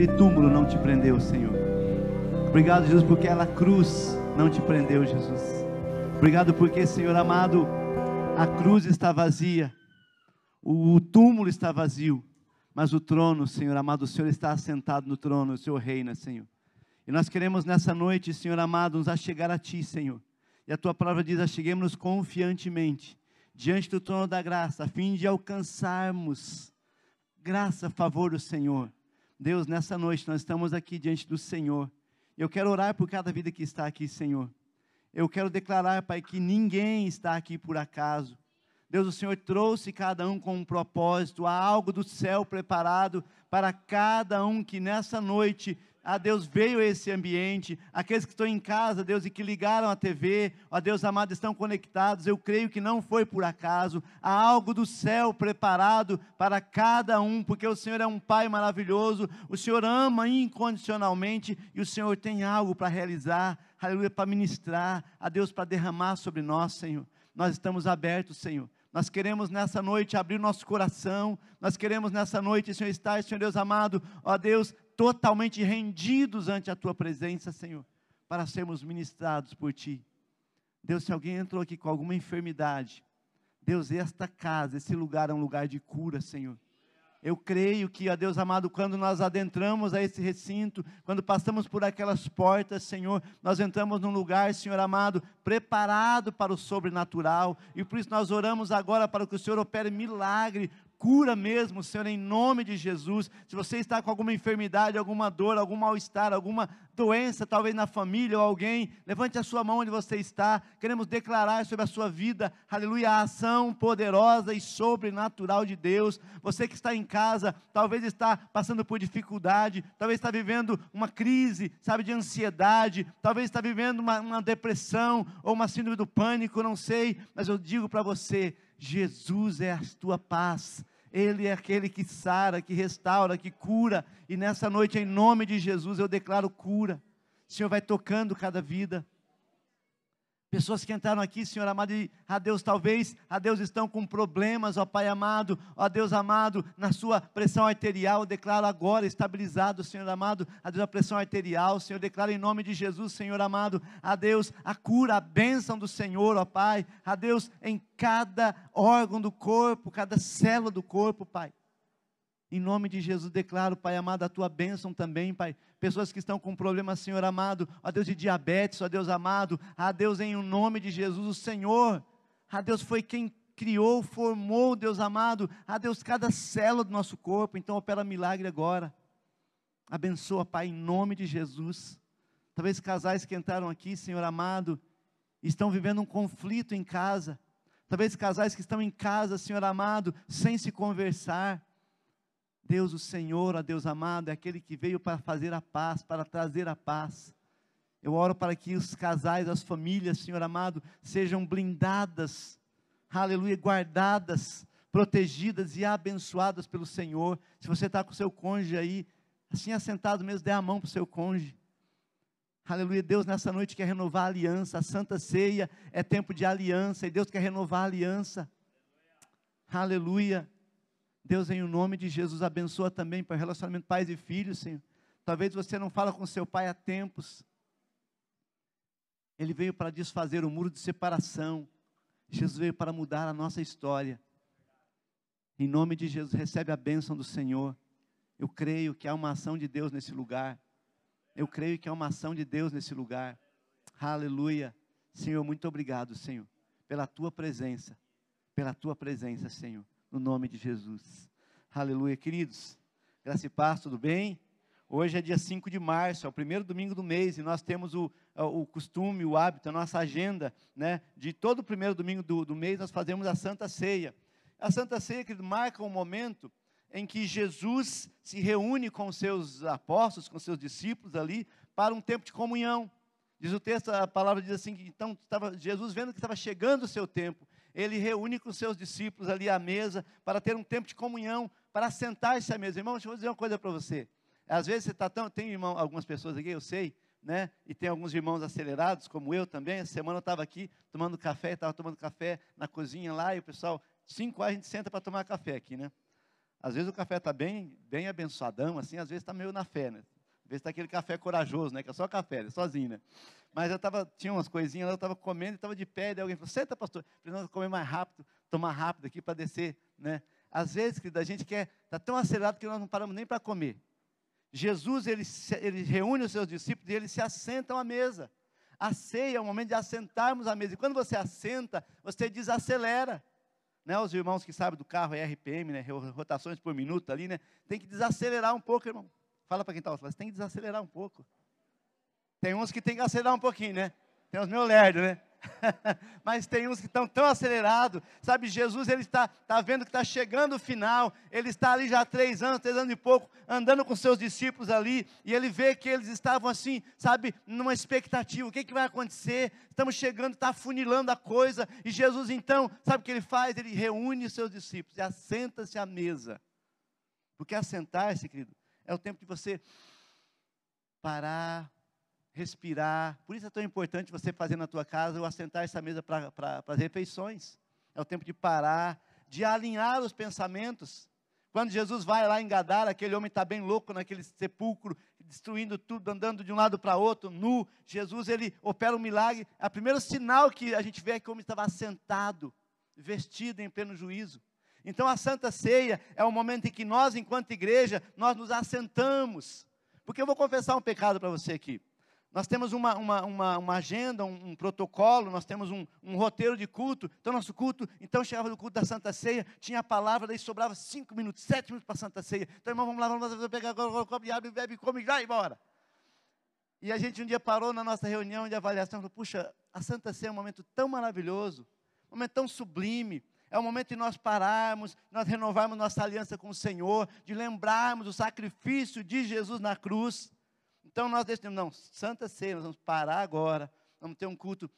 aquele túmulo não te prendeu, Senhor. Obrigado, Jesus, porque aquela cruz não te prendeu, Jesus. Obrigado porque, Senhor amado, a cruz está vazia, o túmulo está vazio, mas o trono, Senhor amado, o Senhor está assentado no trono, o Senhor reina, Senhor. E nós queremos nessa noite, Senhor amado, nos achegar a Ti, Senhor. E a Tua palavra diz: acheguemos-nos confiantemente diante do trono da graça, a fim de alcançarmos graça, favor do Senhor. Deus, nessa noite nós estamos aqui diante do Senhor. Eu quero orar por cada vida que está aqui, Senhor. Eu quero declarar, Pai, que ninguém está aqui por acaso. Deus, o Senhor trouxe cada um com um propósito, há algo do céu preparado para cada um que nessa noite a Deus veio esse ambiente, aqueles que estão em casa, Deus, e que ligaram a TV, ó Deus amado, estão conectados, eu creio que não foi por acaso, há algo do céu preparado para cada um, porque o Senhor é um Pai maravilhoso, o Senhor ama incondicionalmente e o Senhor tem algo para realizar, aleluia, para ministrar, a Deus para derramar sobre nós, Senhor. Nós estamos abertos, Senhor. Nós queremos nessa noite abrir nosso coração, nós queremos nessa noite, Senhor, estar, Senhor Deus amado, ó Deus, totalmente rendidos ante a tua presença, Senhor, para sermos ministrados por ti. Deus, se alguém entrou aqui com alguma enfermidade, Deus, esta casa, esse lugar é um lugar de cura, Senhor. Eu creio que, ó Deus amado, quando nós adentramos a esse recinto, quando passamos por aquelas portas, Senhor, nós entramos num lugar, Senhor amado, preparado para o sobrenatural, e por isso nós oramos agora para que o Senhor opere milagre, cura mesmo, Senhor, em nome de Jesus. Se você está com alguma enfermidade, alguma dor, algum mal-estar, alguma doença, talvez na família ou alguém, levante a sua mão onde você está. Queremos declarar sobre a sua vida, aleluia, a ação poderosa e sobrenatural de Deus. Você que está em casa, talvez está passando por dificuldade, talvez está vivendo uma crise, sabe, de ansiedade, talvez está vivendo uma, uma depressão ou uma síndrome do pânico, não sei, mas eu digo para você, Jesus é a tua paz, Ele é aquele que sara, que restaura, que cura, e nessa noite, em nome de Jesus, eu declaro cura. O Senhor vai tocando cada vida. Pessoas que entraram aqui, Senhor amado, e a Deus talvez, a Deus estão com problemas, ó Pai amado, ó Deus amado, na sua pressão arterial, declaro agora estabilizado, Senhor amado, a Deus a pressão arterial, Senhor, declaro em nome de Jesus, Senhor amado, a Deus a cura, a bênção do Senhor, ó Pai, a Deus em cada órgão do corpo, cada célula do corpo, Pai. Em nome de Jesus, declaro, Pai amado, a tua bênção também, Pai. Pessoas que estão com problemas, Senhor amado, ó Deus de diabetes, ó Deus amado, a Deus em nome de Jesus, o Senhor, a Deus foi quem criou, formou, Deus amado, a Deus cada célula do nosso corpo, então opera milagre agora. Abençoa, Pai, em nome de Jesus. Talvez casais que entraram aqui, Senhor amado, estão vivendo um conflito em casa. Talvez casais que estão em casa, Senhor amado, sem se conversar. Deus, o Senhor, a Deus amado, é aquele que veio para fazer a paz, para trazer a paz. Eu oro para que os casais, as famílias, Senhor amado, sejam blindadas, aleluia, guardadas, protegidas e abençoadas pelo Senhor. Se você está com o seu cônjuge aí, assim assentado mesmo, dê a mão para o seu cônjuge. Aleluia, Deus nessa noite quer renovar a aliança, a santa ceia é tempo de aliança, e Deus quer renovar a aliança. Aleluia. Deus, em nome de Jesus, abençoa também para o relacionamento pais e filhos, Senhor. Talvez você não fala com seu pai há tempos. Ele veio para desfazer o muro de separação. Jesus veio para mudar a nossa história. Em nome de Jesus, recebe a bênção do Senhor. Eu creio que há uma ação de Deus nesse lugar. Eu creio que há uma ação de Deus nesse lugar. Aleluia. Senhor, muito obrigado, Senhor, pela tua presença. Pela tua presença, Senhor no nome de Jesus. Aleluia, queridos. Graça e paz, tudo bem? Hoje é dia 5 de março, é o primeiro domingo do mês, e nós temos o, o costume, o hábito, a nossa agenda, né, de todo primeiro domingo do, do mês nós fazemos a Santa Ceia. A Santa Ceia, que marca um momento em que Jesus se reúne com seus apóstolos, com seus discípulos ali, para um tempo de comunhão. Diz o texto, a palavra diz assim, que então estava Jesus vendo que estava chegando o seu tempo, ele reúne com seus discípulos ali à mesa para ter um tempo de comunhão, para sentar-se à mesa. Irmão, deixa eu dizer uma coisa para você. Às vezes você está tão. Tem irmão, algumas pessoas aqui, eu sei, né? E tem alguns irmãos acelerados, como eu também. Essa semana eu estava aqui tomando café, estava tomando café na cozinha lá, e o pessoal, cinco horas a gente senta para tomar café aqui, né? Às vezes o café está bem, bem abençoadão, assim, às vezes está meio na fé, né? Às vezes está aquele café corajoso, né? Que é só café, é sozinho, né? Mas eu tava, tinha umas coisinhas, eu estava comendo estava de pé, e alguém falou, senta, pastor, precisamos comer mais rápido, tomar rápido aqui para descer, né? Às vezes, querido, a gente quer, está tão acelerado que nós não paramos nem para comer. Jesus, ele, ele reúne os seus discípulos e eles se assentam à mesa. A ceia é o momento de assentarmos à mesa. E quando você assenta, você desacelera. Né, os irmãos que sabem do carro é RPM, né, rotações por minuto ali, né? Tem que desacelerar um pouco, irmão. Fala para quem está você tem que desacelerar um pouco. Tem uns que tem que acelerar um pouquinho, né? Tem os meus lerdos, né? Mas tem uns que estão tão acelerados, sabe? Jesus ele está, está vendo que está chegando o final, ele está ali já há três anos, três anos e pouco, andando com seus discípulos ali, e ele vê que eles estavam assim, sabe, numa expectativa: o que, que vai acontecer? Estamos chegando, está funilando a coisa, e Jesus então, sabe o que ele faz? Ele reúne seus discípulos e assenta-se à mesa, porque assentar-se, querido, é o tempo de você parar, respirar. Por isso é tão importante você fazer na tua casa ou assentar essa mesa para as refeições. É o tempo de parar, de alinhar os pensamentos. Quando Jesus vai lá em Gadara, aquele homem está bem louco naquele sepulcro, destruindo tudo, andando de um lado para outro, nu. Jesus, ele opera um milagre. O primeiro sinal que a gente vê é que o homem estava sentado, vestido em pleno juízo. Então a Santa Ceia é o momento em que nós, enquanto igreja, nós nos assentamos. Porque eu vou confessar um pecado para você aqui. Nós temos uma, uma, uma, uma agenda, um, um, protocolo, nós temos um, um, roteiro de culto. Então, nosso culto, então chegava no culto da Santa Ceia, tinha a palavra, daí sobrava cinco minutos, sete minutos para a Santa Ceia. Então, irmão, vamos lá, vamos lá, pegar agora o copo e abre, bebe, come vai embora. E a gente um dia parou na nossa reunião de avaliação e falou: puxa, a Santa Ceia é um momento tão maravilhoso, um momento tão sublime. É o momento de nós pararmos, nós renovarmos nossa aliança com o Senhor, de lembrarmos o sacrifício de Jesus na cruz. Então nós decidimos, não, Santa Ceia, nós vamos parar agora, vamos ter um culto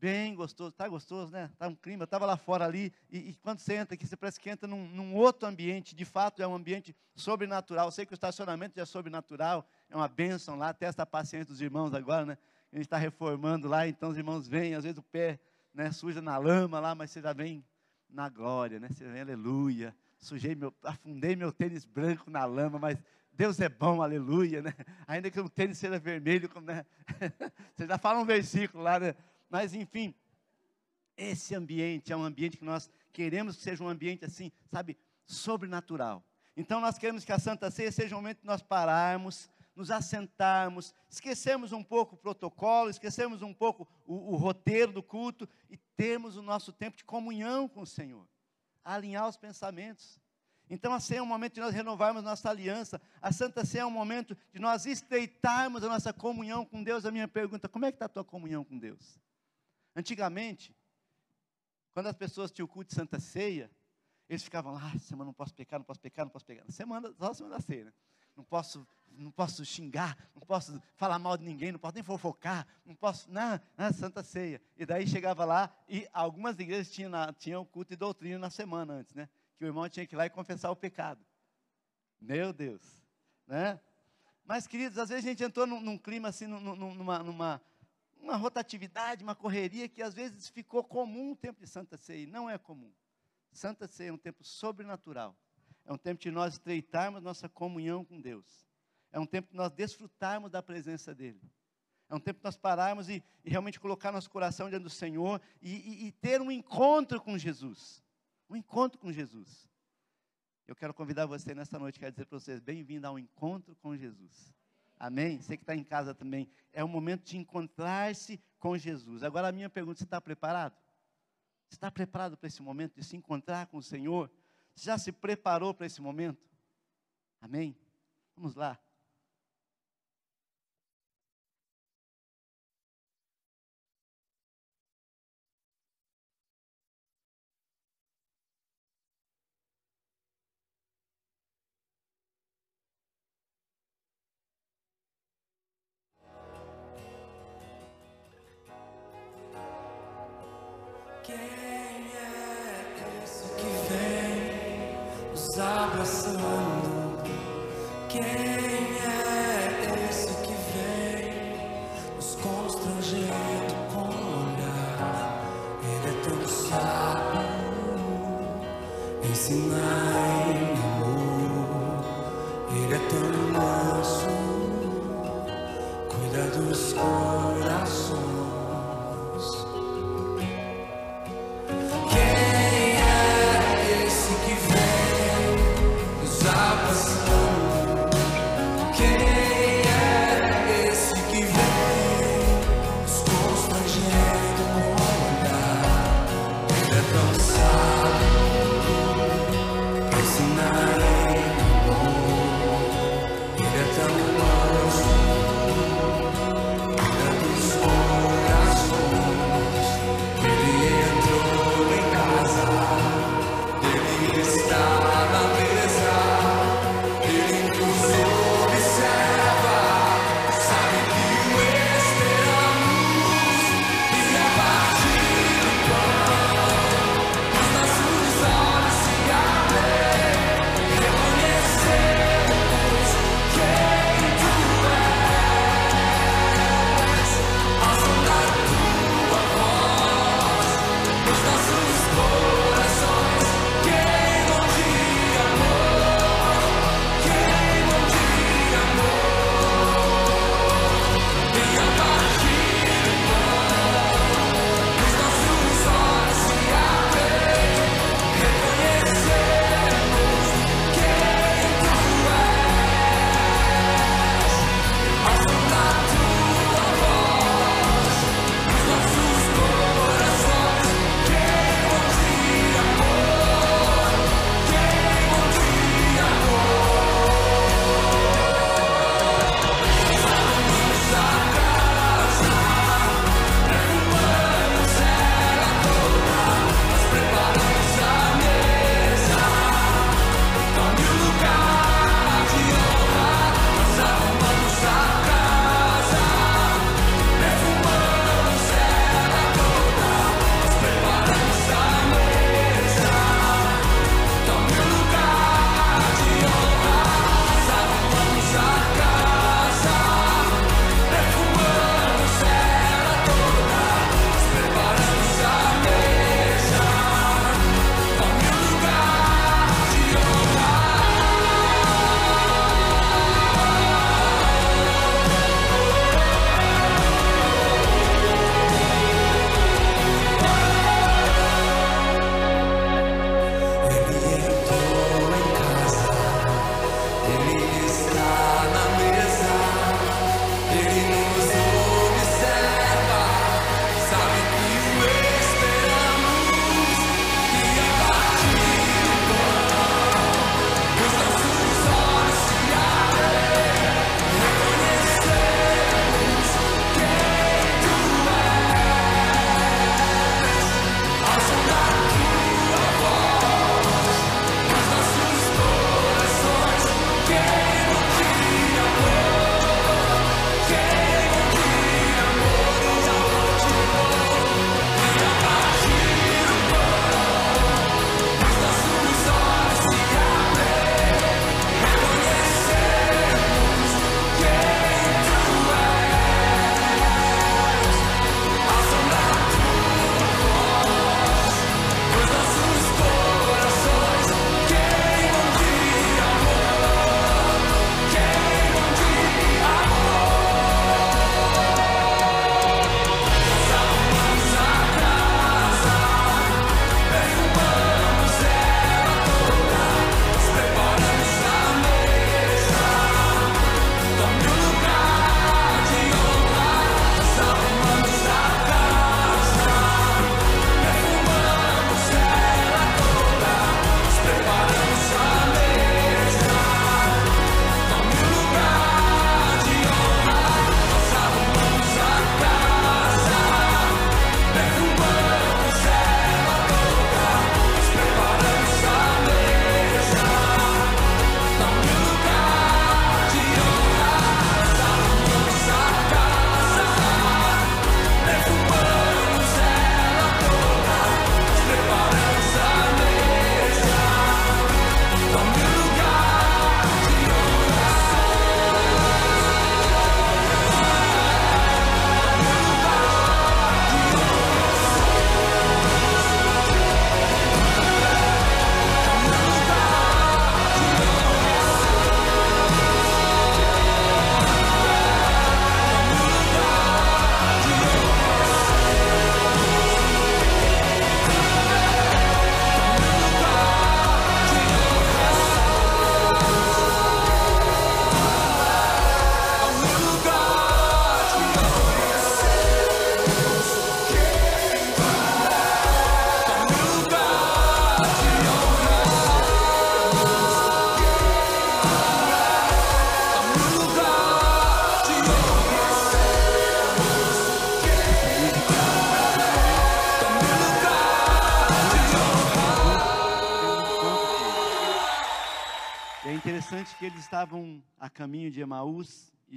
bem gostoso, está gostoso, né? Está um clima, estava lá fora ali, e, e, quando você entra aqui, você parece que entra num, num, outro ambiente, de fato é um ambiente sobrenatural, eu sei que o estacionamento já é sobrenatural, é uma bênção lá, até essa paciência dos irmãos agora, né? A gente está reformando lá, então os irmãos vêm, às vezes o pé né, suja na lama lá, mas você já vem na glória, né? Aleluia, sujei meu, afundei meu tênis branco na lama, mas Deus é bom, aleluia, né? Ainda que o tênis seja vermelho, né? Você já fala um versículo lá, né? Mas enfim, esse ambiente é um ambiente que nós queremos que seja um ambiente assim, sabe, sobrenatural. Então nós queremos que a Santa Ceia seja um momento de nós pararmos, nos assentarmos, esquecemos um pouco o protocolo, esquecemos um pouco o, o roteiro do culto e termos o nosso tempo de comunhão com o Senhor, alinhar os pensamentos. Então a ceia é um momento de nós renovarmos nossa aliança. A Santa Ceia é um momento de nós estreitarmos a nossa comunhão com Deus. A minha pergunta, como é que está a tua comunhão com Deus? Antigamente, quando as pessoas tinham o culto de Santa Ceia, eles ficavam lá, ah, semana não posso pecar, não posso pecar, não posso pecar. Semana, só semana da ceia, né? Não posso, não posso xingar, não posso falar mal de ninguém, não posso nem fofocar, não posso, não, não Santa Ceia. E daí chegava lá, e algumas igrejas tinham, tinham culto de doutrina na semana antes, né? que o irmão tinha que ir lá e confessar o pecado. Meu Deus, né? Mas, queridos, às vezes a gente entrou num, num clima assim, numa, numa uma rotatividade, uma correria que às vezes ficou comum o tempo de Santa Ceia. Não é comum. Santa Ceia é um tempo sobrenatural. É um tempo de nós estreitarmos nossa comunhão com Deus. É um tempo de nós desfrutarmos da presença dEle. É um tempo de nós pararmos e, e realmente colocar nosso coração diante do Senhor e, e, e ter um encontro com Jesus um encontro com Jesus. Eu quero convidar você nessa noite, quero dizer para vocês, bem-vindo ao encontro com Jesus. Amém? Você que está em casa também, é o momento de encontrar-se com Jesus. Agora a minha pergunta, você está preparado? Você está preparado para esse momento de se encontrar com o Senhor? Já se preparou para esse momento? Amém? Vamos lá. Kenya.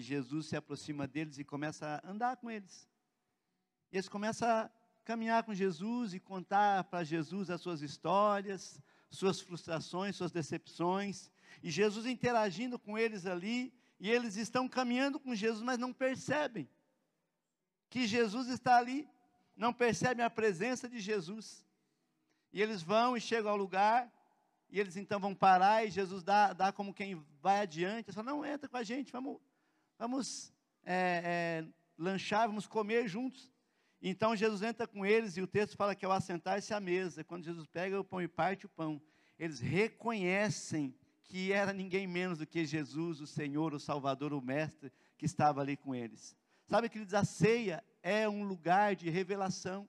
Jesus se aproxima deles e começa a andar com eles. Eles começam a caminhar com Jesus e contar para Jesus as suas histórias, suas frustrações, suas decepções. E Jesus interagindo com eles ali, e eles estão caminhando com Jesus, mas não percebem que Jesus está ali, não percebem a presença de Jesus. E eles vão e chegam ao lugar, e eles então vão parar, e Jesus dá, dá como quem vai adiante, fala, não, entra com a gente, vamos, vamos é, é, lanchar, vamos comer juntos. Então Jesus entra com eles e o texto fala que ao assentar-se à mesa, quando Jesus pega o pão e parte o pão, eles reconhecem que era ninguém menos do que Jesus, o Senhor, o Salvador, o Mestre, que estava ali com eles. Sabe, queridos, a ceia é um lugar de revelação.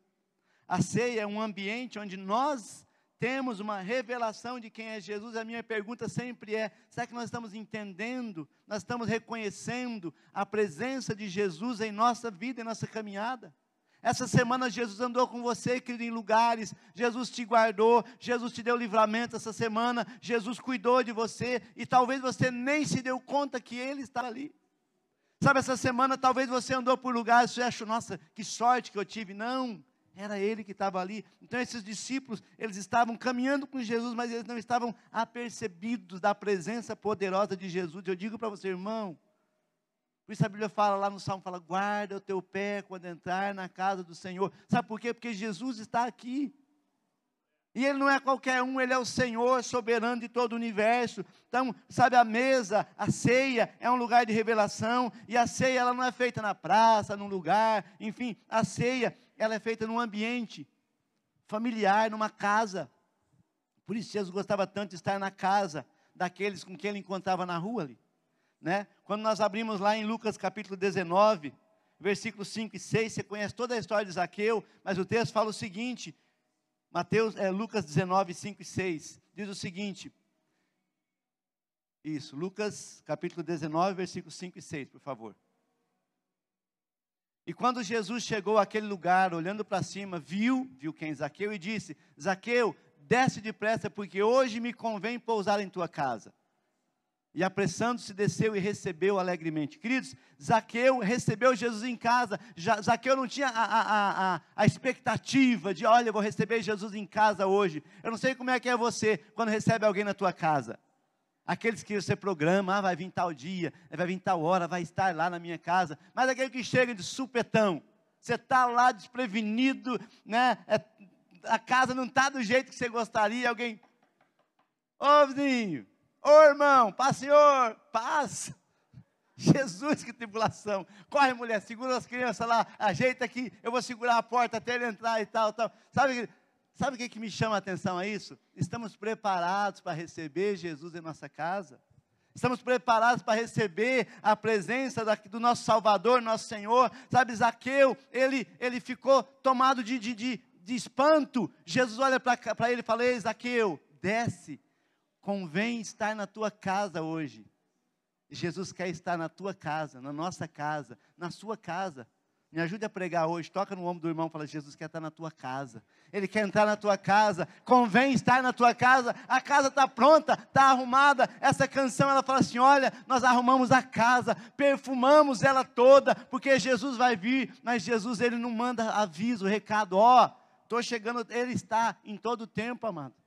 A ceia é um ambiente onde nós temos uma revelação de quem é Jesus. A minha pergunta sempre é: será que nós estamos entendendo, nós estamos reconhecendo a presença de Jesus em nossa vida, em nossa caminhada? Essa semana Jesus andou com você, querido, em lugares, Jesus te guardou, Jesus te deu livramento essa semana, Jesus cuidou de você, e talvez você nem se deu conta que Ele está ali. Sabe, essa semana talvez você andou por lugares, você achou, nossa, que sorte que eu tive. Não, era Ele que estava ali. Então esses discípulos, eles estavam caminhando com Jesus, mas eles não estavam apercebidos da presença poderosa de Jesus. Eu digo para você, irmão, por isso a Bíblia fala lá no Salmo, fala, guarda o teu pé quando entrar na casa do Senhor. Sabe por quê? Porque Jesus está aqui. E Ele não é qualquer um, Ele é o Senhor soberano de todo o universo. Então, sabe, a mesa, a ceia é um lugar de revelação. E a ceia, ela não é feita na praça, num lugar. Enfim, a ceia, ela é feita num ambiente familiar, numa casa. Por isso Jesus gostava tanto de estar na casa daqueles com quem ele encontrava na rua ali né? Quando nós abrimos lá em Lucas capítulo 19, versículos 5 e 6, você conhece toda a história de Zaqueu, mas o texto fala o seguinte, Mateus, é, Lucas 19, 5 e 6, diz o seguinte, isso, Lucas capítulo 19, versículos 5 e 6, por favor. E quando Jesus chegou àquele lugar, olhando para cima, viu, viu quem? Zaqueu, e disse: Zaqueu, desce depressa, porque hoje me convém pousar em tua casa. E apressando-se, desceu e recebeu alegremente. Queridos, Zaqueu recebeu Jesus em casa. Já, Zaqueu não tinha a, a, a, a, expectativa de, olha, eu vou receber Jesus em casa hoje. Eu não sei como é que é você quando recebe alguém na tua casa. Aqueles que você programa, ah, vai vir tal dia, vai vir tal hora, vai estar lá na minha casa. Mas aquele que chega de supetão, você está lá desprevenido, né? É, a casa não está do jeito que você gostaria, alguém, ô vizinho, Ô irmão, paz, Senhor, paz. Jesus, que tribulação. Corre, mulher, segura as crianças lá, ajeita aqui, eu vou segurar a porta até ele entrar e tal, tal. Sabe, sabe o que, que me chama a atenção a isso? Estamos preparados para receber Jesus em nossa casa. Estamos preparados para receber a presença do nosso Salvador, nosso Senhor. Sabe, Zaqueu, ele, ele ficou tomado de, de, de, de espanto. Jesus olha para ele e fala: Ei, Zaqueu, desce, convém estar na tua casa hoje. Jesus quer estar na tua casa, na nossa casa, na sua casa. Me ajude a pregar hoje. Toca no ombro do irmão e fala: Jesus quer estar na tua casa. Ele quer entrar na tua casa. Convém estar na tua casa. A casa está pronta, está arrumada. Essa canção ela fala assim: olha, nós arrumamos a casa, perfumamos ela toda, porque Jesus vai vir. Mas Jesus ele não manda aviso, recado. Ó, oh, estou chegando. Ele está em todo o tempo, amado.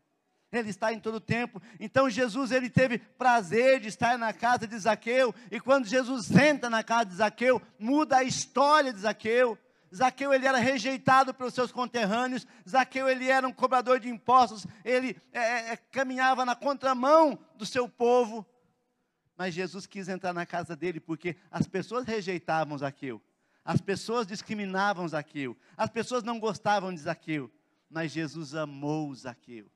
Ele está em todo o tempo. Então Jesus ele teve prazer de estar na casa de Zaqueu, e quando Jesus entra na casa de Zaqueu, muda a história de Zaqueu. Zaqueu ele era rejeitado pelos seus conterrâneos, Zaqueu ele era um cobrador de impostos, ele é, é, é, caminhava na contramão do seu povo, mas Jesus quis entrar na casa dele porque as pessoas rejeitavam Zaqueu, as pessoas discriminavam Zaqueu, as pessoas não gostavam de Zaqueu, mas Jesus amou Zaqueu.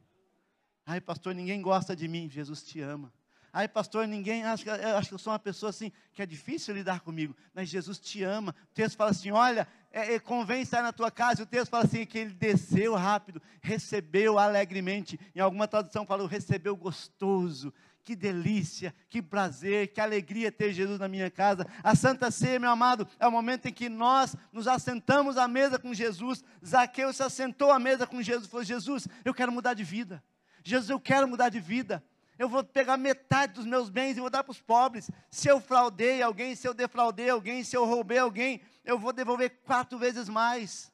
Ai, pastor, ninguém gosta de mim. Jesus te ama. Ai, pastor, ninguém acha, eu acho que eu sou uma pessoa assim que é difícil lidar comigo, mas Jesus te ama. O texto fala assim: olha, é, é, convém estar na tua casa. E o texto fala assim: que ele desceu rápido, recebeu alegremente. Em alguma tradução falou: recebeu gostoso. Que delícia, que prazer, que alegria ter Jesus na minha casa. A Santa Ceia, meu amado, é o momento em que nós nos assentamos à mesa com Jesus. Zaqueu se assentou à mesa com Jesus e falou: Jesus, eu quero mudar de vida. Jesus, eu quero mudar de vida. Eu vou pegar metade dos meus bens e vou dar para os pobres. Se eu fraudei alguém, se eu defraudei alguém, se eu roubei alguém, eu vou devolver quatro vezes mais.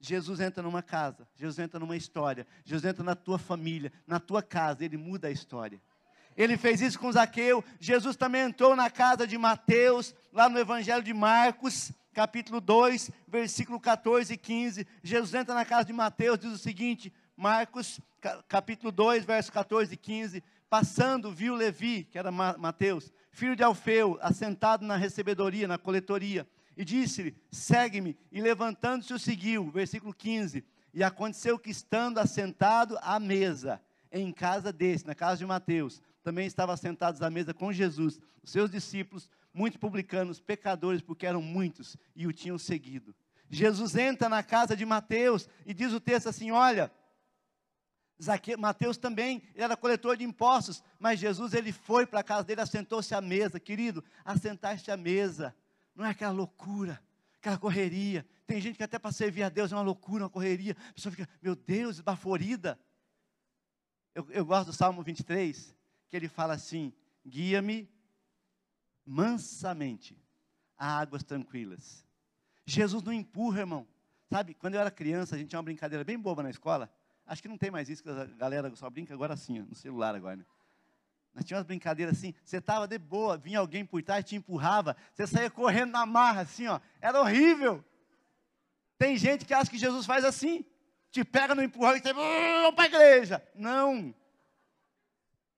Jesus entra numa casa, Jesus entra numa história, Jesus entra na tua família, na tua casa, ele muda a história. Ele fez isso com Zaqueu. Jesus também entrou na casa de Mateus, lá no Evangelho de Marcos, capítulo 2, versículo 14 e 15. Jesus entra na casa de Mateus, diz o seguinte: Marcos, capítulo 2, verso 14 e 15. Passando, viu Levi, que era Mateus, filho de Alfeu, assentado na recebedoria, na coletoria, e disse-lhe: Segue-me. E levantando-se, o seguiu. Versículo 15. E aconteceu que, estando assentado à mesa, em casa desse, na casa de Mateus, também estavam sentados à mesa com Jesus, os seus discípulos, muitos publicanos, pecadores, porque eram muitos e o tinham seguido. Jesus entra na casa de Mateus e diz o texto assim: Olha, Mateus também era coletor de impostos, mas Jesus ele foi para a casa dele, assentou-se à mesa, querido, assentar-se à mesa, não é aquela loucura, aquela correria. Tem gente que até para servir a Deus é uma loucura, uma correria, a pessoa fica, meu Deus, esbaforida. Eu, eu gosto do Salmo 23, que ele fala assim: guia-me mansamente a águas tranquilas. Jesus não empurra, irmão. Sabe, quando eu era criança, a gente tinha uma brincadeira bem boba na escola. Acho que não tem mais isso, que a galera só brinca agora assim, no celular agora, né? Nós tínhamos brincadeiras assim, você estava de boa, vinha alguém por trás, te empurrava, você saía correndo na marra, assim, ó. Era horrível. Tem gente que acha que Jesus faz assim, te pega no empurrão e você, vamos para a igreja. Não.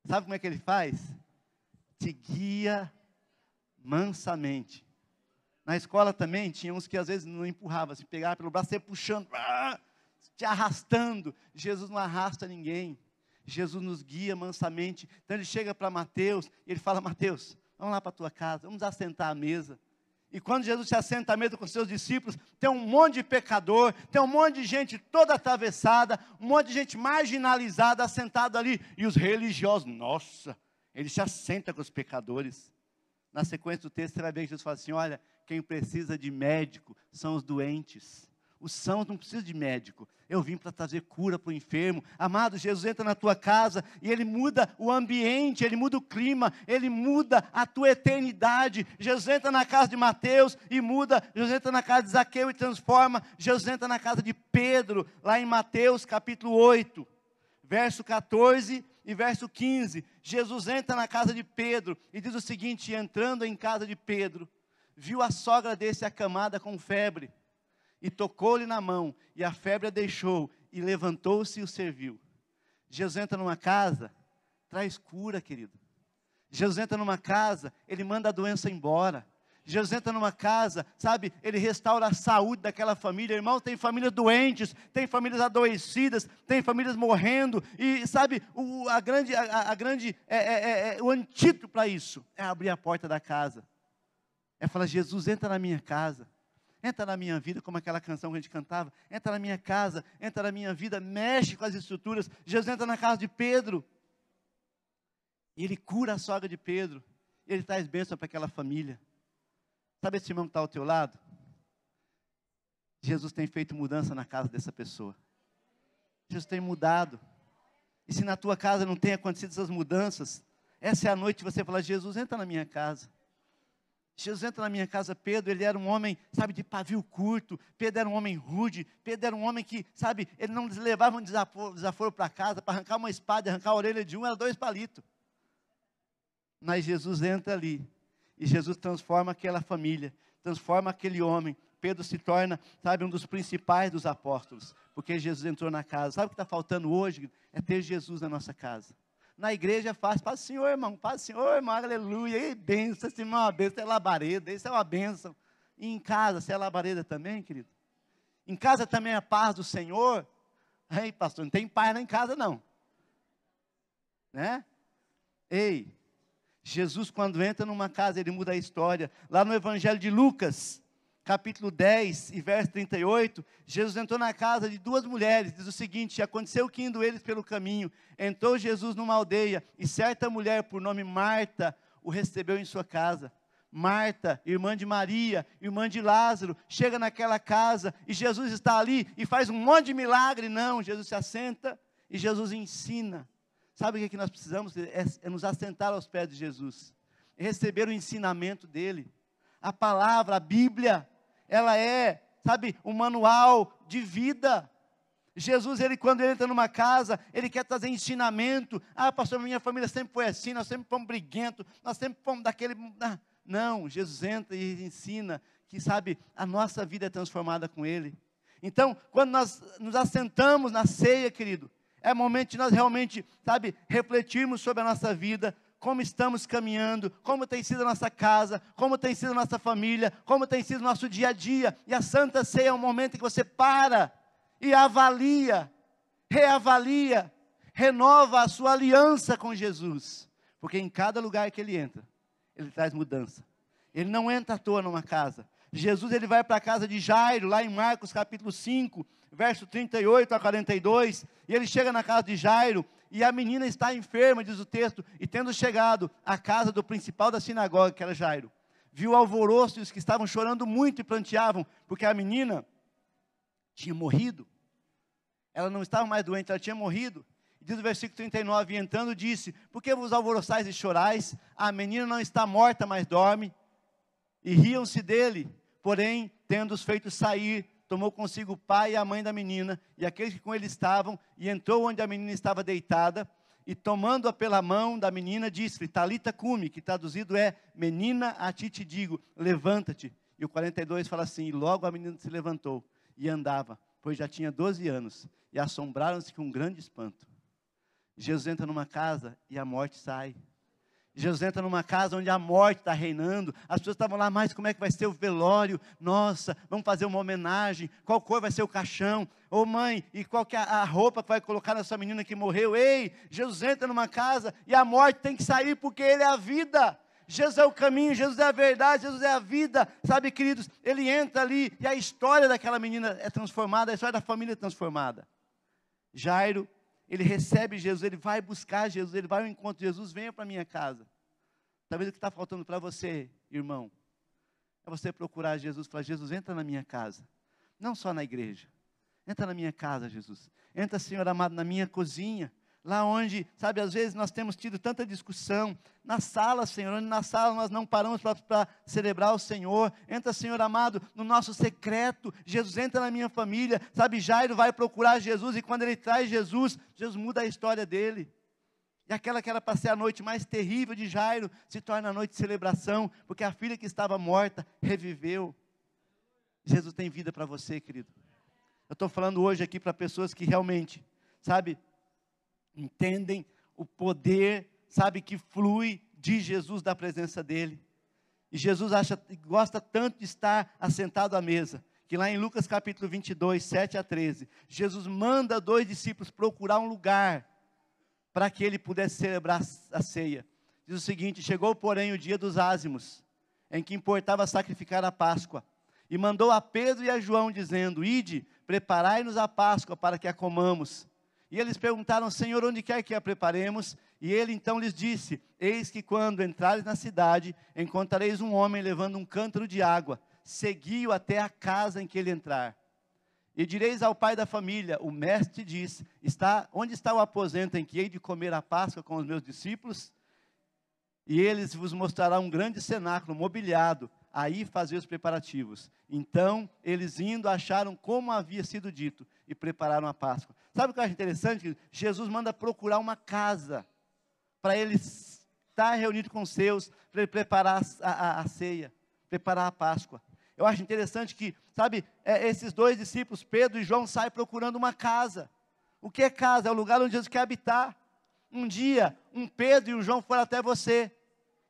Sabe como é que ele faz? Te guia mansamente. Na escola também tinha uns que às vezes não empurrava, se pegava pelo braço, você puxando, ah, te arrastando. Jesus não arrasta ninguém. Jesus nos guia mansamente. Então ele chega para Mateus e ele fala: Mateus, vamos lá para a tua casa, vamos assentar à mesa. E quando Jesus se assenta à mesa com seus discípulos, tem um monte de pecador, tem um monte de gente toda atravessada, um monte de gente marginalizada, assentado ali. E os religiosos, nossa, ele se assenta com os pecadores. Na sequência do texto, você vai ver que Jesus fala assim: olha, quem precisa de médico são os doentes. Os sãos não precisam de médico. Eu vim para trazer cura para o enfermo. Amado, Jesus entra na tua casa e ele muda o ambiente, ele muda o clima, ele muda a tua eternidade. Jesus entra na casa de Mateus e muda. Jesus entra na casa de Zaqueu e transforma. Jesus entra na casa de Pedro, lá em Mateus capítulo 8, verso 14 e verso 15. Jesus entra na casa de Pedro e diz o seguinte: entrando em casa de Pedro, viu a sogra desse acamada com febre e tocou-lhe na mão, e a febre a deixou, e levantou-se e o serviu. Jesus entra numa casa, traz cura, querido. Jesus entra numa casa, ele manda a doença embora. Jesus entra numa casa, sabe, ele restaura a saúde daquela família. Irmão, tem famílias doentes, tem famílias adoecidas, tem famílias morrendo. E sabe, o, a grande, a, a grande, é, é, é, é o antídoto para isso é abrir a porta da casa. É falar, Jesus, entra na minha casa entra na minha vida, como aquela canção que a gente cantava, entra na minha casa, entra na minha vida, mexe com as estruturas. Jesus entra na casa de Pedro, e ele cura a sogra de Pedro, ele traz bênção para aquela família. Sabe esse irmão que está ao teu lado? Jesus tem feito mudança na casa dessa pessoa. Jesus tem mudado. E se na tua casa não tem acontecido essas mudanças, essa é a noite que você fala: Jesus, entra na minha casa. Jesus entra na minha casa, Pedro, ele era um homem, sabe, de pavio curto, Pedro era um homem rude, Pedro era um homem que, sabe, ele não levava um desaforo, desaforo para casa, para arrancar uma espada, arrancar a orelha de um, era dois palitos. Mas Jesus entra ali, e Jesus transforma aquela família, transforma aquele homem, Pedro se torna, sabe, um dos principais dos apóstolos, porque Jesus entrou na casa. Sabe o que está faltando hoje? É ter Jesus na nossa casa. Na igreja é fácil. Paz Senhor, irmão. Paz Senhor, irmão. Aleluia. E benção. Esse irmão é uma benção. É labareda. Isso é uma benção. E em casa, você é labareda também, querido? Em casa também é a paz do Senhor? Ei, pastor, não tem paz lá em casa, não. Né? Ei, Jesus, quando entra numa casa, ele muda a história. Lá no Evangelho de Lucas, capítulo 10 e verso 38, Jesus entrou na casa de duas mulheres, diz o seguinte: aconteceu que indo eles pelo caminho, entrou Jesus numa aldeia, e certa mulher, por nome Marta, o recebeu em sua casa. Marta, irmã de Maria, irmã de Lázaro, chega naquela casa e Jesus está ali e faz um monte de milagre. Não, Jesus se assenta e Jesus ensina. sabe o que, é que nós precisamos? É, é nos assentar aos pés de Jesus, receber o ensinamento dele. A palavra, a Bíblia, ela é, sabe, um manual de vida. Jesus, ele quando ele entra numa casa, ele quer trazer ensinamento. Ah, pastor, minha família sempre foi assim, nós sempre fomos briguentos, nós sempre fomos daquele. Ah, não, Jesus entra e ensina que, sabe, a nossa vida é transformada com ele. Então, quando nós nos assentamos na ceia, querido, é momento de nós realmente, sabe, refletirmos sobre a nossa vida, como estamos caminhando, como tem sido a nossa casa, como tem sido a nossa família, como tem sido o nosso dia a dia. E a Santa Ceia é um momento em que você para e avalia, reavalia, renova a sua aliança com Jesus. Porque em cada lugar que ele entra, ele traz mudança. Ele não entra à toa numa casa. Jesus ele vai para a casa de Jairo, lá em Marcos capítulo 5, verso 38 a 42, e ele chega na casa de Jairo, e a menina está enferma, diz o texto, e tendo chegado à casa do principal da sinagoga, que era Jairo, viu o alvoroço e os que estavam chorando muito e planteavam, porque a menina tinha morrido. Ela não estava mais doente, ela tinha morrido. Diz o versículo 39, e entrando disse, por que vos alvoroçais e chorais? A menina não está morta, mas dorme. E riam-se dele, porém, tendo-os feito sair, tomou consigo o pai e a mãe da menina, e aqueles que com ele estavam, e entrou onde a menina estava deitada, e tomando-a pela mão da menina, disse-lhe, Talita cume, que traduzido é, menina, a ti te digo, levanta-te. E o 42 fala assim, e logo a menina se levantou, e andava, pois já tinha 12 anos, e assombraram-se com um grande espanto. Jesus entra numa casa e a morte sai. Jesus entra numa casa onde a morte está reinando. As pessoas estavam lá, mas como é que vai ser o velório? Nossa, vamos fazer uma homenagem. Qual cor vai ser o caixão? Ô mãe, e qual que é a roupa que vai colocar nessa menina que morreu? Ei, Jesus entra numa casa e a morte tem que sair porque Ele é a vida. Jesus é o caminho, Jesus é a verdade, Jesus é a vida. Sabe, queridos, ele entra ali e a história daquela menina é transformada, a história da família é transformada. Jairo ele recebe Jesus, ele vai buscar Jesus, ele vai ao encontro de Jesus, venha para minha casa. Talvez o que está faltando para você, irmão, é você procurar Jesus, falar, Jesus, entra na minha casa. Não só na igreja. Entra na minha casa, Jesus. Entra, Senhor amado, na minha cozinha lá onde, sabe, às vezes nós temos tido tanta discussão, na sala, Senhor, onde na sala nós não paramos para celebrar o Senhor, entra, Senhor amado, no nosso secreto, Jesus entra na minha família, sabe, Jairo vai procurar Jesus, e quando ele traz Jesus, Jesus muda a história dele, e aquela que era para ser a noite mais terrível de Jairo, se torna a noite de celebração, porque a filha que estava morta, reviveu, Jesus tem vida para você, querido, eu estou falando hoje aqui para pessoas que realmente, sabe, entendem o poder, sabe, que flui de Jesus, da presença dele. E Jesus acha, gosta tanto de estar assentado à mesa, que lá em Lucas capítulo 22, 7 a 13, Jesus manda dois discípulos procurar um lugar para que ele pudesse celebrar a ceia. Diz o seguinte: Chegou, porém, o dia dos ázimos, em que importava sacrificar a Páscoa, e mandou a Pedro e a João, dizendo: Ide, preparai-nos a Páscoa para que a comamos. E eles perguntaram, Senhor, onde quer que a preparemos? E ele então lhes disse: Eis que quando entrares na cidade, encontrareis um homem levando um cântaro de água. Segui-o até a casa em que ele entrar. E direis ao pai da família: O mestre diz: está, Onde está o aposento em que hei de comer a Páscoa com os meus discípulos? E eles vos mostrará um grande cenáculo mobiliado, aí fazer os preparativos. Então, eles indo, acharam como havia sido dito e prepararam a Páscoa. Sabe o que eu acho interessante? Jesus manda procurar uma casa para ele estar reunido com os seus, para ele preparar a, a, a, ceia, preparar a Páscoa. Eu acho interessante que, sabe, é, esses dois discípulos, Pedro e João, saem procurando uma casa. O que é casa? É o lugar onde Jesus quer habitar. Um dia, um Pedro e um João foram até você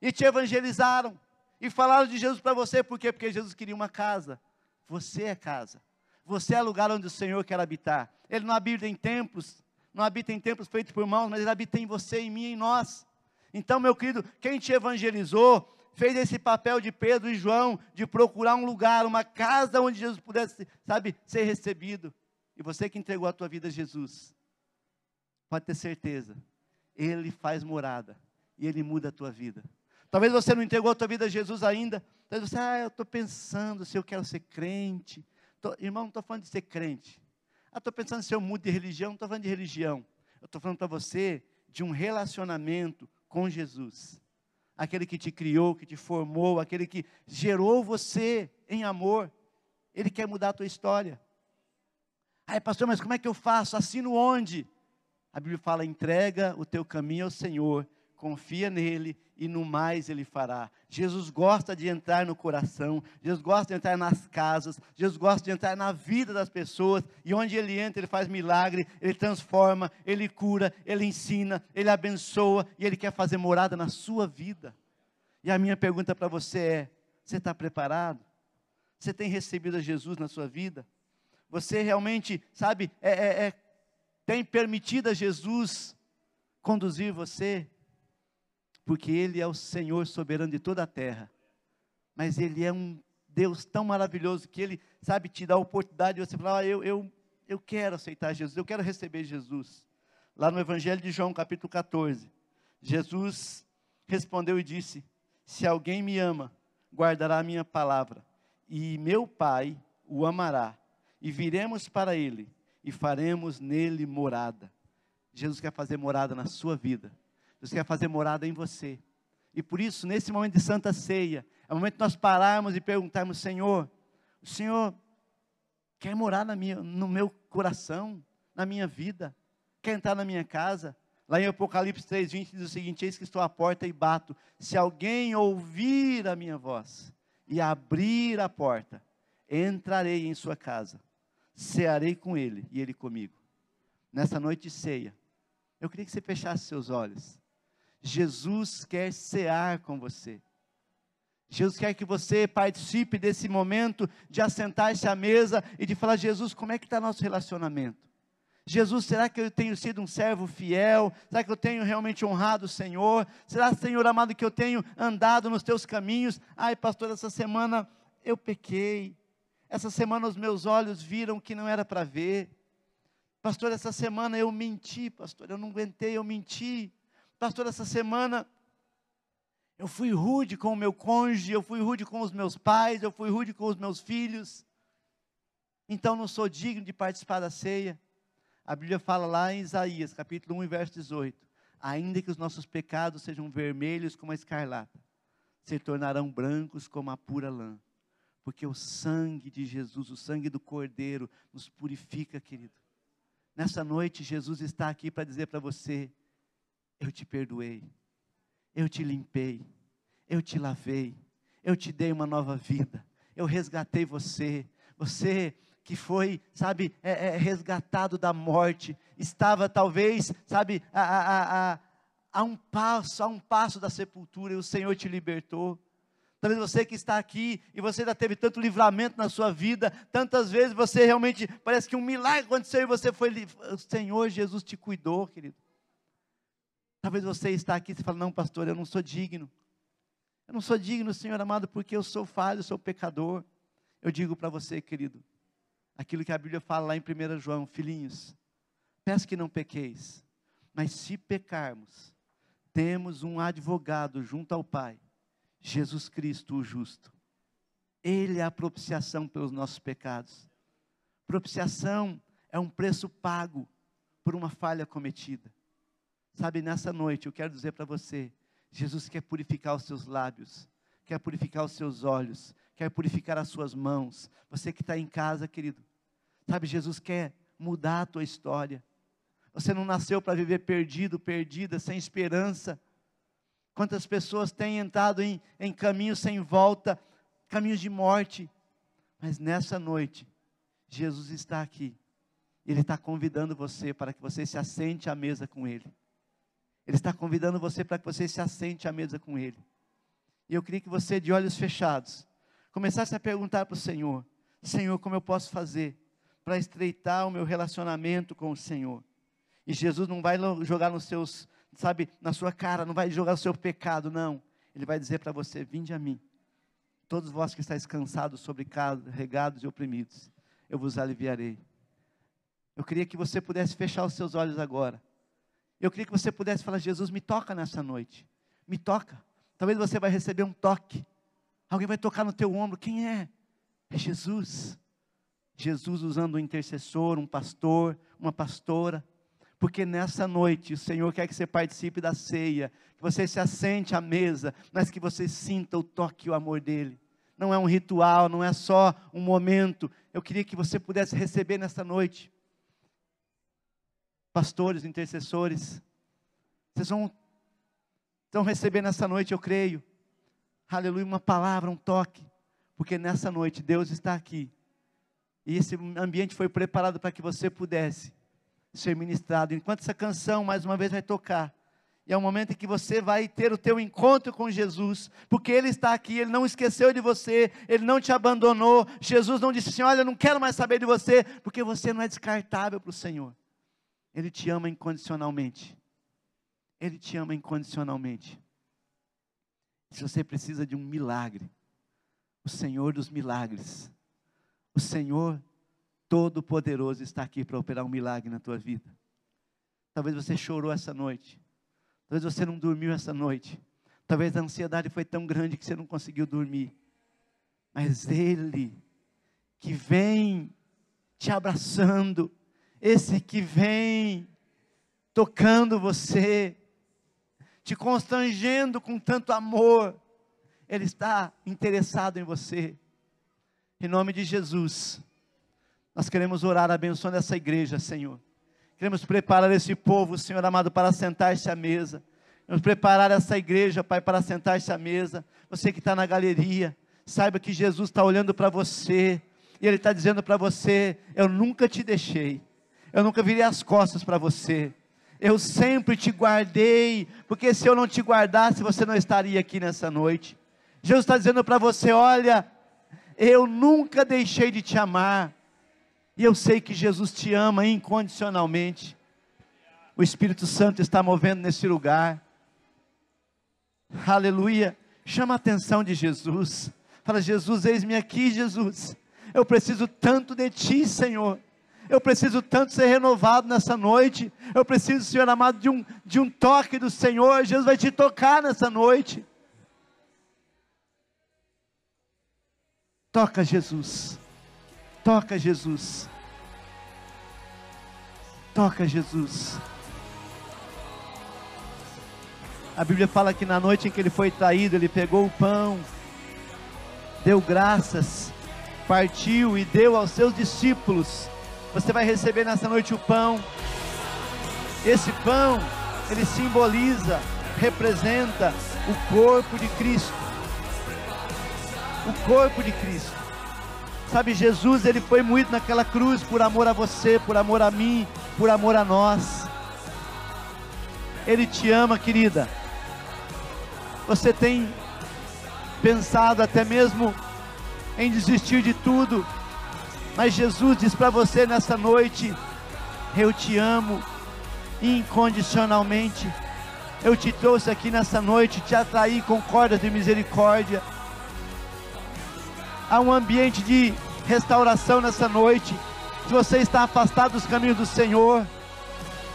e te evangelizaram e falaram de Jesus para você, por quê? Porque Jesus queria uma casa. Você é casa. Você é lugar onde o Senhor quer habitar. Ele não habita em templos, não habita em templos feitos por mãos, mas ele habita em você, em mim, em nós. Então, meu querido, quem te evangelizou, fez esse papel de Pedro e João, de procurar um lugar, uma casa onde Jesus pudesse, sabe, ser recebido. E você que entregou a tua vida a Jesus, pode ter certeza, Ele faz morada e Ele muda a tua vida. Talvez você não entregou a tua vida a Jesus ainda. Talvez você, ah, eu estou pensando se eu quero ser crente. Tô, irmão, não estou falando de ser crente. Ah, estou pensando se eu mudo de religião. Não estou falando de religião. Eu estou falando para você de um relacionamento com Jesus, aquele que te criou, que te formou, aquele que gerou você em amor, ele quer mudar a tua história. Ai, pastor, mas como é que eu faço? Assino onde? A Bíblia fala: entrega o teu caminho ao Senhor, confia nele e no mais ele fará. Jesus gosta de entrar no coração, Jesus gosta de entrar nas casas, Jesus gosta de entrar na vida das pessoas, e onde ele entra, ele faz milagre, ele transforma, ele cura, ele ensina, ele abençoa, e ele quer fazer morada na sua vida. E a minha pergunta para você é: você está preparado? Você tem recebido a Jesus na sua vida? Você realmente, sabe, é, é, é, tem permitido a Jesus conduzir você? Porque Ele é o Senhor soberano de toda a terra. Mas Ele é um Deus tão maravilhoso que Ele, sabe, te dá a oportunidade de você falar: ah, eu, eu, eu quero aceitar Jesus, eu quero receber Jesus. Lá no Evangelho de João, capítulo 14, Jesus respondeu e disse: Se alguém me ama, guardará a minha palavra, e meu Pai o amará, e viremos para ele, e faremos nele morada. Jesus quer fazer morada na sua vida. Deus quer fazer morada em você. E por isso, nesse momento de Santa Ceia, é o momento de nós pararmos e perguntarmos: Senhor, o Senhor quer morar na minha, no meu coração, na minha vida, quer entrar na minha casa? Lá em Apocalipse 3,20 diz o seguinte: Eis que estou à porta e bato. Se alguém ouvir a minha voz e abrir a porta, entrarei em sua casa, cearei com ele e ele comigo. Nessa noite de ceia, eu queria que você fechasse seus olhos. Jesus quer cear com você. Jesus quer que você participe desse momento de assentar-se à mesa e de falar: Jesus, como é que está nosso relacionamento? Jesus, será que eu tenho sido um servo fiel? Será que eu tenho realmente honrado o Senhor? Será, Senhor amado, que eu tenho andado nos teus caminhos? Ai, pastor, essa semana eu pequei. Essa semana os meus olhos viram que não era para ver. Pastor, essa semana eu menti, pastor, eu não aguentei, eu menti. Pastor, essa semana eu fui rude com o meu cônjuge, eu fui rude com os meus pais, eu fui rude com os meus filhos. Então não sou digno de participar da ceia. A Bíblia fala lá em Isaías, capítulo 1, verso 18: Ainda que os nossos pecados sejam vermelhos como a escarlata, se tornarão brancos como a pura lã. Porque o sangue de Jesus, o sangue do Cordeiro, nos purifica, querido. Nessa noite, Jesus está aqui para dizer para você: eu te perdoei, eu te limpei, eu te lavei, eu te dei uma nova vida, eu resgatei você, você que foi, sabe, é, é, resgatado da morte, estava talvez, sabe, a, a, a, a um passo, a um passo da sepultura, e o Senhor te libertou. Talvez você que está aqui e você já teve tanto livramento na sua vida, tantas vezes você realmente parece que um milagre aconteceu e você foi. O Senhor Jesus te cuidou, querido. Talvez você está aqui e fala, não, pastor, eu não sou digno. Eu não sou digno, Senhor amado, porque eu sou falho, eu sou pecador. Eu digo para você, querido, aquilo que a Bíblia fala lá em 1 João, filhinhos, peço que não pequeis, mas se pecarmos, temos um advogado junto ao Pai, Jesus Cristo, o justo. Ele é a propiciação pelos nossos pecados. Propiciação é um preço pago por uma falha cometida. Sabe, nessa noite eu quero dizer para você: Jesus quer purificar os seus lábios, quer purificar os seus olhos, quer purificar as suas mãos. Você que está em casa, querido, sabe, Jesus quer mudar a tua história. Você não nasceu para viver perdido, perdida, sem esperança. Quantas pessoas têm entrado em, em caminhos sem volta, caminhos de morte. Mas nessa noite, Jesus está aqui. Ele está convidando você para que você se assente à mesa com Ele. Ele está convidando você para que você se assente à mesa com Ele. E eu queria que você, de olhos fechados, começasse a perguntar para o Senhor: Senhor, como eu posso fazer para estreitar o meu relacionamento com o Senhor? E Jesus não vai jogar nos seus, sabe, na sua cara, não vai jogar o seu pecado, não. Ele vai dizer para você: Vinde a mim, todos vós que estáis cansados, sobrecarregados e oprimidos, eu vos aliviarei. Eu queria que você pudesse fechar os seus olhos agora. Eu queria que você pudesse falar: Jesus, me toca nessa noite. Me toca. Talvez você vai receber um toque. Alguém vai tocar no teu ombro. Quem é? É Jesus. Jesus usando um intercessor, um pastor, uma pastora. porque nessa noite o Senhor quer que você participe da ceia, que você se assente à mesa, mas que você sinta o toque e o amor dEle. Não é um ritual, não é só um momento. Eu queria que você pudesse receber nessa noite. Pastores, intercessores, vocês vão, vão receber nessa noite, eu creio. Aleluia, uma palavra, um toque. Porque nessa noite Deus está aqui. E esse ambiente foi preparado para que você pudesse ser ministrado. Enquanto essa canção mais uma vez vai tocar, e é o momento em que você vai ter o teu encontro com Jesus, porque Ele está aqui, Ele não esqueceu de você, Ele não te abandonou. Jesus não disse assim: Olha, eu não quero mais saber de você, porque você não é descartável para o Senhor. Ele te ama incondicionalmente. Ele te ama incondicionalmente. Se você precisa de um milagre, o Senhor dos milagres, o Senhor Todo-Poderoso está aqui para operar um milagre na tua vida. Talvez você chorou essa noite. Talvez você não dormiu essa noite. Talvez a ansiedade foi tão grande que você não conseguiu dormir. Mas Ele, que vem te abraçando, esse que vem tocando você, te constrangendo com tanto amor, Ele está interessado em você. Em nome de Jesus. Nós queremos orar abençoando essa igreja, Senhor. Queremos preparar esse povo, Senhor amado, para sentar-se à mesa. Queremos preparar essa igreja, Pai, para sentar-se à mesa. Você que está na galeria, saiba que Jesus está olhando para você. E Ele está dizendo para você: Eu nunca te deixei. Eu nunca virei as costas para você. Eu sempre te guardei. Porque se eu não te guardasse, você não estaria aqui nessa noite. Jesus está dizendo para você: Olha, eu nunca deixei de te amar. E eu sei que Jesus te ama incondicionalmente. O Espírito Santo está movendo nesse lugar. Aleluia. Chama a atenção de Jesus. Fala, Jesus, eis-me aqui, Jesus. Eu preciso tanto de ti, Senhor. Eu preciso tanto ser renovado nessa noite. Eu preciso, Senhor amado, de um, de um toque do Senhor. Jesus vai te tocar nessa noite. Toca, Jesus. Toca, Jesus. Toca, Jesus. A Bíblia fala que na noite em que ele foi traído, ele pegou o pão, deu graças, partiu e deu aos seus discípulos. Você vai receber nessa noite o pão. Esse pão, ele simboliza, representa o corpo de Cristo. O corpo de Cristo. Sabe, Jesus, ele foi moído naquela cruz por amor a você, por amor a mim, por amor a nós. Ele te ama, querida. Você tem pensado até mesmo em desistir de tudo, mas Jesus diz para você nessa noite: Eu te amo incondicionalmente. Eu te trouxe aqui nessa noite, te atraí com cordas de misericórdia há um ambiente de restauração nessa noite. Se você está afastado dos caminhos do Senhor,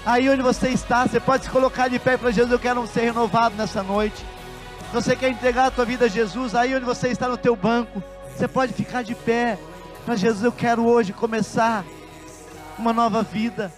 aí onde você está, você pode se colocar de pé para Jesus, eu quero ser renovado nessa noite. Se você quer entregar a tua vida a Jesus, aí onde você está no teu banco, você pode ficar de pé para Jesus, eu quero hoje começar uma nova vida.